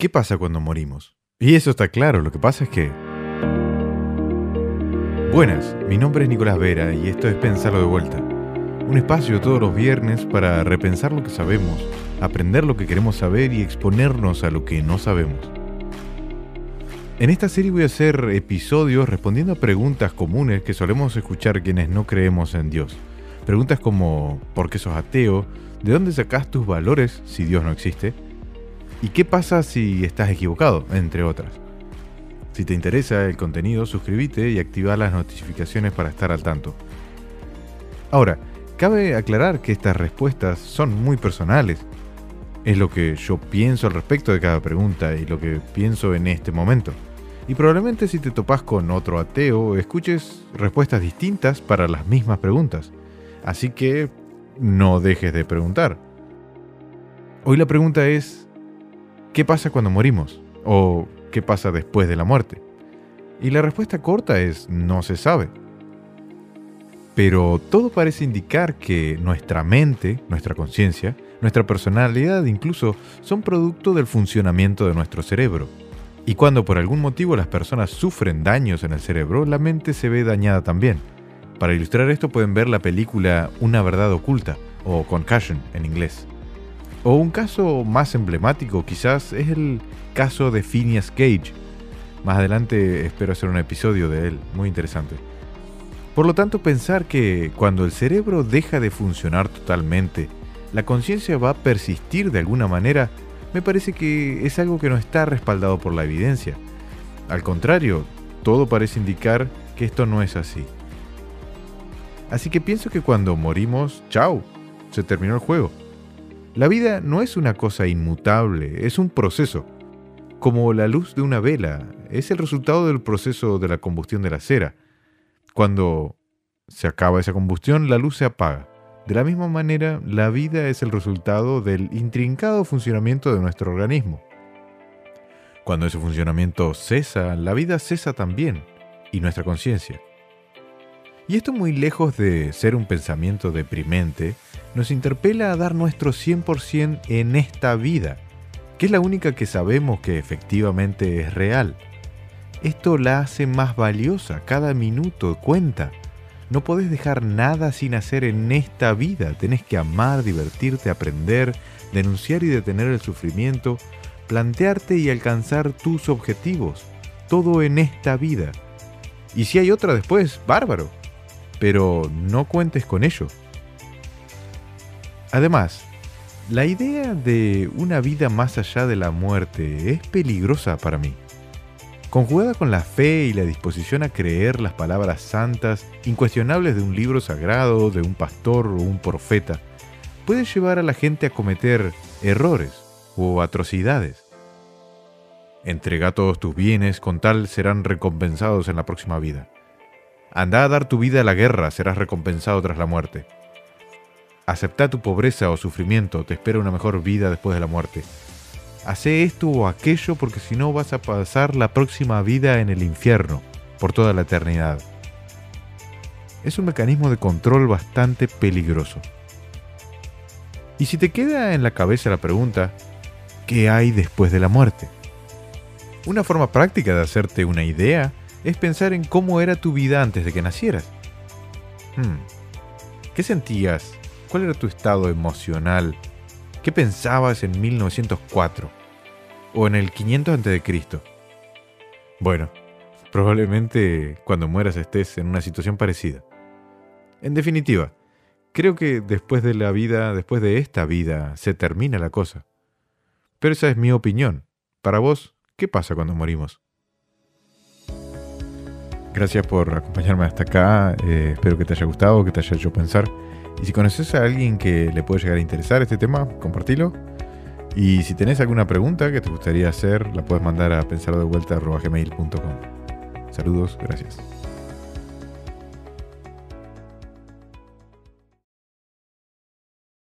¿Qué pasa cuando morimos? Y eso está claro, lo que pasa es que... Buenas, mi nombre es Nicolás Vera y esto es Pensarlo de vuelta. Un espacio todos los viernes para repensar lo que sabemos, aprender lo que queremos saber y exponernos a lo que no sabemos. En esta serie voy a hacer episodios respondiendo a preguntas comunes que solemos escuchar quienes no creemos en Dios. Preguntas como ¿por qué sos ateo? ¿De dónde sacás tus valores si Dios no existe? ¿Y qué pasa si estás equivocado? Entre otras. Si te interesa el contenido, suscríbete y activa las notificaciones para estar al tanto. Ahora, cabe aclarar que estas respuestas son muy personales. Es lo que yo pienso al respecto de cada pregunta y lo que pienso en este momento. Y probablemente si te topas con otro ateo, escuches respuestas distintas para las mismas preguntas. Así que no dejes de preguntar. Hoy la pregunta es, ¿qué pasa cuando morimos? ¿O qué pasa después de la muerte? Y la respuesta corta es, no se sabe. Pero todo parece indicar que nuestra mente, nuestra conciencia, nuestra personalidad incluso son producto del funcionamiento de nuestro cerebro. Y cuando por algún motivo las personas sufren daños en el cerebro, la mente se ve dañada también. Para ilustrar esto pueden ver la película Una verdad oculta, o Concussion en inglés. O un caso más emblemático quizás es el caso de Phineas Gage. Más adelante espero hacer un episodio de él, muy interesante. Por lo tanto, pensar que cuando el cerebro deja de funcionar totalmente, la conciencia va a persistir de alguna manera, me parece que es algo que no está respaldado por la evidencia. Al contrario, todo parece indicar que esto no es así. Así que pienso que cuando morimos, chao, se terminó el juego. La vida no es una cosa inmutable, es un proceso. Como la luz de una vela, es el resultado del proceso de la combustión de la cera. Cuando se acaba esa combustión, la luz se apaga. De la misma manera, la vida es el resultado del intrincado funcionamiento de nuestro organismo. Cuando ese funcionamiento cesa, la vida cesa también, y nuestra conciencia. Y esto muy lejos de ser un pensamiento deprimente, nos interpela a dar nuestro 100% en esta vida, que es la única que sabemos que efectivamente es real. Esto la hace más valiosa, cada minuto cuenta. No podés dejar nada sin hacer en esta vida, tenés que amar, divertirte, aprender, denunciar y detener el sufrimiento, plantearte y alcanzar tus objetivos, todo en esta vida. Y si hay otra después, bárbaro, pero no cuentes con ello. Además, la idea de una vida más allá de la muerte es peligrosa para mí. Conjugada con la fe y la disposición a creer las palabras santas, incuestionables de un libro sagrado, de un pastor o un profeta, puede llevar a la gente a cometer errores o atrocidades. Entrega todos tus bienes, con tal serán recompensados en la próxima vida. Anda a dar tu vida a la guerra, serás recompensado tras la muerte. Acepta tu pobreza o sufrimiento, te espera una mejor vida después de la muerte. Hace esto o aquello porque si no vas a pasar la próxima vida en el infierno por toda la eternidad. Es un mecanismo de control bastante peligroso. Y si te queda en la cabeza la pregunta, ¿qué hay después de la muerte? Una forma práctica de hacerte una idea es pensar en cómo era tu vida antes de que nacieras. Hmm. ¿Qué sentías ¿Cuál era tu estado emocional? ¿Qué pensabas en 1904? ¿O en el 500 a.C.? Bueno, probablemente cuando mueras estés en una situación parecida. En definitiva, creo que después de la vida, después de esta vida, se termina la cosa. Pero esa es mi opinión. Para vos, ¿qué pasa cuando morimos? Gracias por acompañarme hasta acá. Eh, espero que te haya gustado, que te haya hecho pensar. Y si conoces a alguien que le puede llegar a interesar este tema, compartilo. Y si tenés alguna pregunta que te gustaría hacer, la puedes mandar a pensardevuelta.gmail.com. Saludos, gracias.